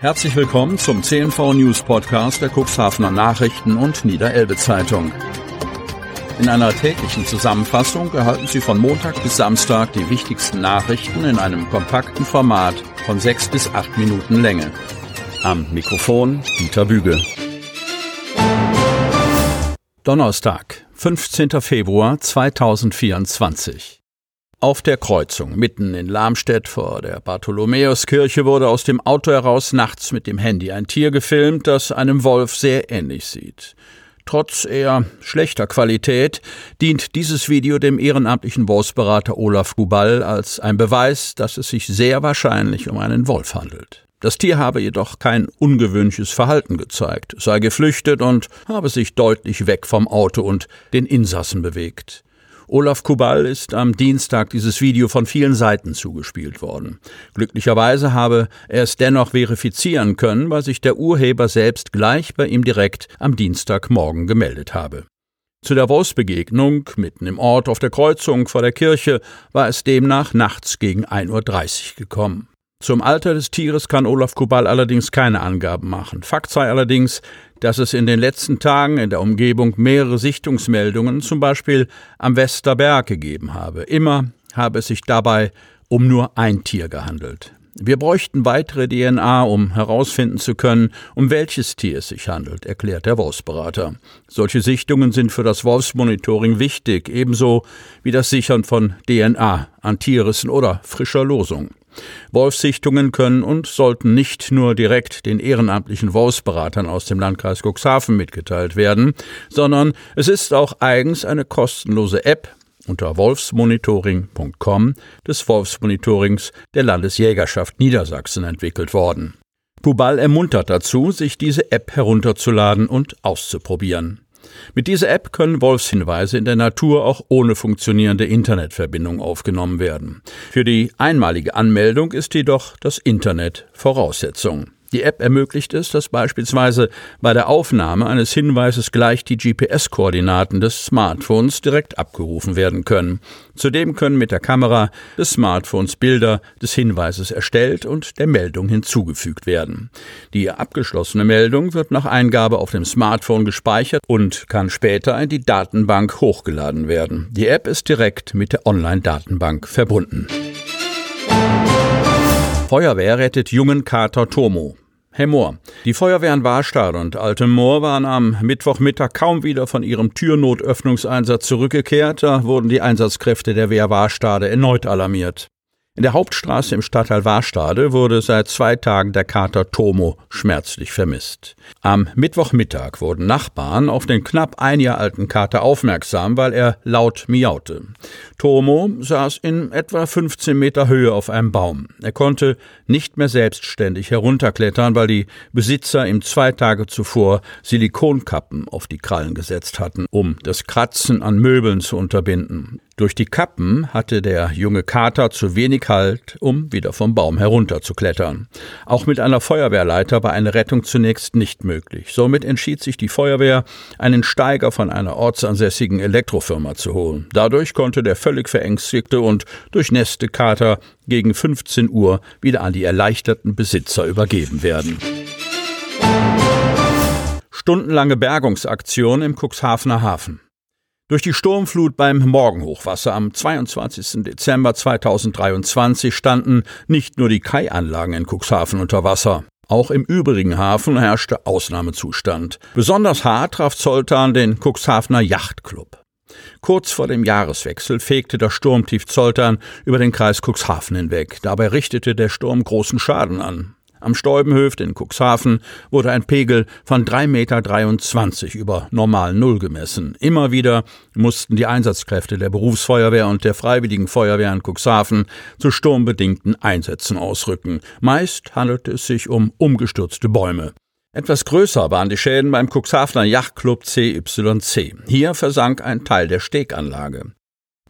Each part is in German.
Herzlich willkommen zum CNV News Podcast der Cuxhavener Nachrichten und Niederelbe Zeitung. In einer täglichen Zusammenfassung erhalten Sie von Montag bis Samstag die wichtigsten Nachrichten in einem kompakten Format von sechs bis acht Minuten Länge. Am Mikrofon Dieter Bügel. Donnerstag, 15. Februar 2024. Auf der Kreuzung mitten in Lamstedt vor der Bartholomäuskirche wurde aus dem Auto heraus nachts mit dem Handy ein Tier gefilmt, das einem Wolf sehr ähnlich sieht. Trotz eher schlechter Qualität dient dieses Video dem ehrenamtlichen Wolfsberater Olaf Guball als ein Beweis, dass es sich sehr wahrscheinlich um einen Wolf handelt. Das Tier habe jedoch kein ungewöhnliches Verhalten gezeigt, sei geflüchtet und habe sich deutlich weg vom Auto und den Insassen bewegt. Olaf Kubal ist am Dienstag dieses Video von vielen Seiten zugespielt worden. Glücklicherweise habe er es dennoch verifizieren können, weil sich der Urheber selbst gleich bei ihm direkt am Dienstagmorgen gemeldet habe. Zu der Wolfsbegegnung mitten im Ort auf der Kreuzung vor der Kirche war es demnach nachts gegen 1.30 Uhr gekommen. Zum Alter des Tieres kann Olaf Kubal allerdings keine Angaben machen. Fakt sei allerdings, dass es in den letzten Tagen in der Umgebung mehrere Sichtungsmeldungen, zum Beispiel am Westerberg, gegeben habe. Immer habe es sich dabei um nur ein Tier gehandelt. Wir bräuchten weitere DNA, um herausfinden zu können, um welches Tier es sich handelt, erklärt der Wolfsberater. Solche Sichtungen sind für das Wolfsmonitoring wichtig, ebenso wie das Sichern von DNA an Tierrissen oder frischer Losung. Wolfssichtungen können und sollten nicht nur direkt den ehrenamtlichen Wolfsberatern aus dem Landkreis Cuxhaven mitgeteilt werden, sondern es ist auch eigens eine kostenlose App unter wolfsmonitoring.com des Wolfsmonitorings der Landesjägerschaft Niedersachsen entwickelt worden. Pubal ermuntert dazu, sich diese App herunterzuladen und auszuprobieren. Mit dieser App können Wolfshinweise in der Natur auch ohne funktionierende Internetverbindung aufgenommen werden. Für die einmalige Anmeldung ist jedoch das Internet Voraussetzung. Die App ermöglicht es, dass beispielsweise bei der Aufnahme eines Hinweises gleich die GPS-Koordinaten des Smartphones direkt abgerufen werden können. Zudem können mit der Kamera des Smartphones Bilder des Hinweises erstellt und der Meldung hinzugefügt werden. Die abgeschlossene Meldung wird nach Eingabe auf dem Smartphone gespeichert und kann später in die Datenbank hochgeladen werden. Die App ist direkt mit der Online-Datenbank verbunden. Feuerwehr rettet jungen Kater Tomo. Herr Mohr, die Feuerwehr in Warstadt und Altem Moor waren am Mittwochmittag kaum wieder von ihrem Türnotöffnungseinsatz zurückgekehrt. Da wurden die Einsatzkräfte der Wehr Warstade erneut alarmiert. In der Hauptstraße im Stadtteil Warstade wurde seit zwei Tagen der Kater Tomo schmerzlich vermisst. Am Mittwochmittag wurden Nachbarn auf den knapp ein Jahr alten Kater aufmerksam, weil er laut miaute. Tomo saß in etwa 15 Meter Höhe auf einem Baum. Er konnte nicht mehr selbstständig herunterklettern, weil die Besitzer ihm zwei Tage zuvor Silikonkappen auf die Krallen gesetzt hatten, um das Kratzen an Möbeln zu unterbinden. Durch die Kappen hatte der junge Kater zu wenig Halt, um wieder vom Baum herunterzuklettern. Auch mit einer Feuerwehrleiter war eine Rettung zunächst nicht möglich. Somit entschied sich die Feuerwehr, einen Steiger von einer ortsansässigen Elektrofirma zu holen. Dadurch konnte der völlig verängstigte und durchnässte Kater gegen 15 Uhr wieder an die erleichterten Besitzer übergeben werden. Stundenlange Bergungsaktion im Cuxhavener Hafen. Durch die Sturmflut beim Morgenhochwasser am 22. Dezember 2023 standen nicht nur die Kaianlagen in Cuxhaven unter Wasser. Auch im übrigen Hafen herrschte Ausnahmezustand. Besonders hart traf Zoltan den Cuxhavener Yachtclub. Kurz vor dem Jahreswechsel fegte das Sturmtief Zoltan über den Kreis Cuxhaven hinweg. Dabei richtete der Sturm großen Schaden an. Am Stäubenhöft in Cuxhaven wurde ein Pegel von 3,23 Meter über normal Null gemessen. Immer wieder mussten die Einsatzkräfte der Berufsfeuerwehr und der Freiwilligen Feuerwehr in Cuxhaven zu sturmbedingten Einsätzen ausrücken. Meist handelte es sich um umgestürzte Bäume. Etwas größer waren die Schäden beim Cuxhavener Yachtclub CYC. Hier versank ein Teil der Steganlage.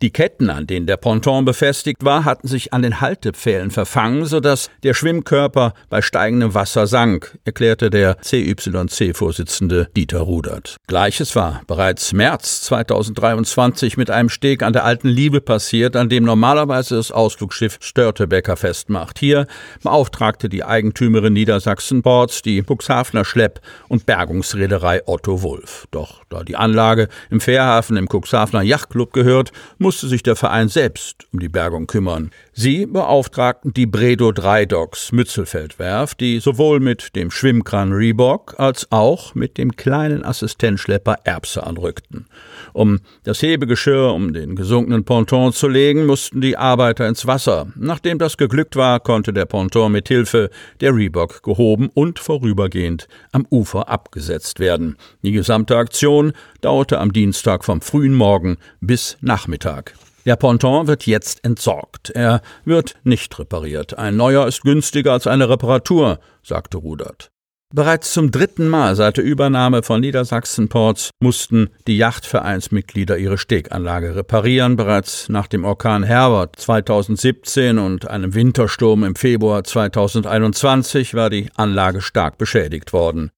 Die Ketten, an denen der Ponton befestigt war, hatten sich an den Haltepfählen verfangen, sodass der Schwimmkörper bei steigendem Wasser sank, erklärte der CYC-Vorsitzende Dieter Rudert. Gleiches war bereits März 2023 mit einem Steg an der Alten Liebe passiert, an dem normalerweise das Ausflugsschiff Störtebecker festmacht. Hier beauftragte die Eigentümerin Niedersachsen Boards die Cuxhavener Schlepp- und Bergungsreederei Otto Wulf. Doch da die Anlage im Fährhafen im Cuxhavener Yachtclub gehört, musste sich der Verein selbst um die Bergung kümmern. Sie beauftragten die Bredo 3 Docks Mützelfeldwerft, die sowohl mit dem Schwimmkran Reebok als auch mit dem kleinen Assistenzschlepper Erbse anrückten. Um das Hebegeschirr um den gesunkenen Ponton zu legen, mussten die Arbeiter ins Wasser. Nachdem das geglückt war, konnte der Ponton mit Hilfe der Reebok gehoben und vorübergehend am Ufer abgesetzt werden. Die gesamte Aktion dauerte am Dienstag vom frühen Morgen bis Nachmittag. Der Ponton wird jetzt entsorgt. Er wird nicht repariert. Ein neuer ist günstiger als eine Reparatur, sagte Rudert. Bereits zum dritten Mal seit der Übernahme von Niedersachsen Ports mussten die Yachtvereinsmitglieder ihre Steganlage reparieren. Bereits nach dem Orkan Herbert 2017 und einem Wintersturm im Februar 2021 war die Anlage stark beschädigt worden.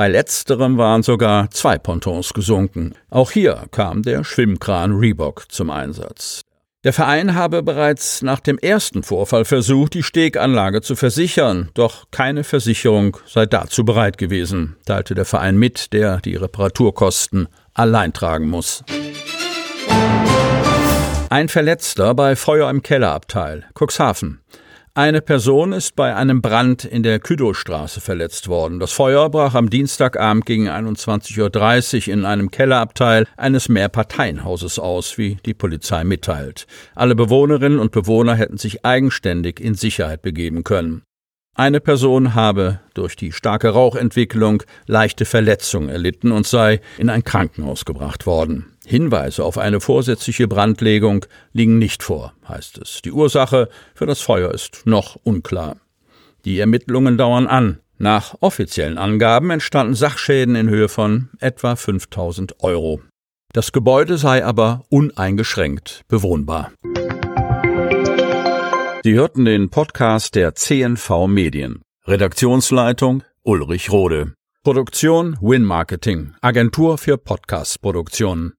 Bei letzterem waren sogar zwei Pontons gesunken. Auch hier kam der Schwimmkran Reebok zum Einsatz. Der Verein habe bereits nach dem ersten Vorfall versucht, die Steganlage zu versichern, doch keine Versicherung sei dazu bereit gewesen, teilte der Verein mit, der die Reparaturkosten allein tragen muss. Ein Verletzter bei Feuer im Kellerabteil, Cuxhaven. Eine Person ist bei einem Brand in der Küdowstraße verletzt worden. Das Feuer brach am Dienstagabend gegen 21.30 Uhr in einem Kellerabteil eines Mehrparteienhauses aus, wie die Polizei mitteilt. Alle Bewohnerinnen und Bewohner hätten sich eigenständig in Sicherheit begeben können. Eine Person habe durch die starke Rauchentwicklung leichte Verletzungen erlitten und sei in ein Krankenhaus gebracht worden. Hinweise auf eine vorsätzliche Brandlegung liegen nicht vor, heißt es. Die Ursache für das Feuer ist noch unklar. Die Ermittlungen dauern an. Nach offiziellen Angaben entstanden Sachschäden in Höhe von etwa 5000 Euro. Das Gebäude sei aber uneingeschränkt bewohnbar. Sie hörten den Podcast der CNV Medien. Redaktionsleitung Ulrich Rode. Produktion Win Marketing, Agentur für Podcast-Produktionen.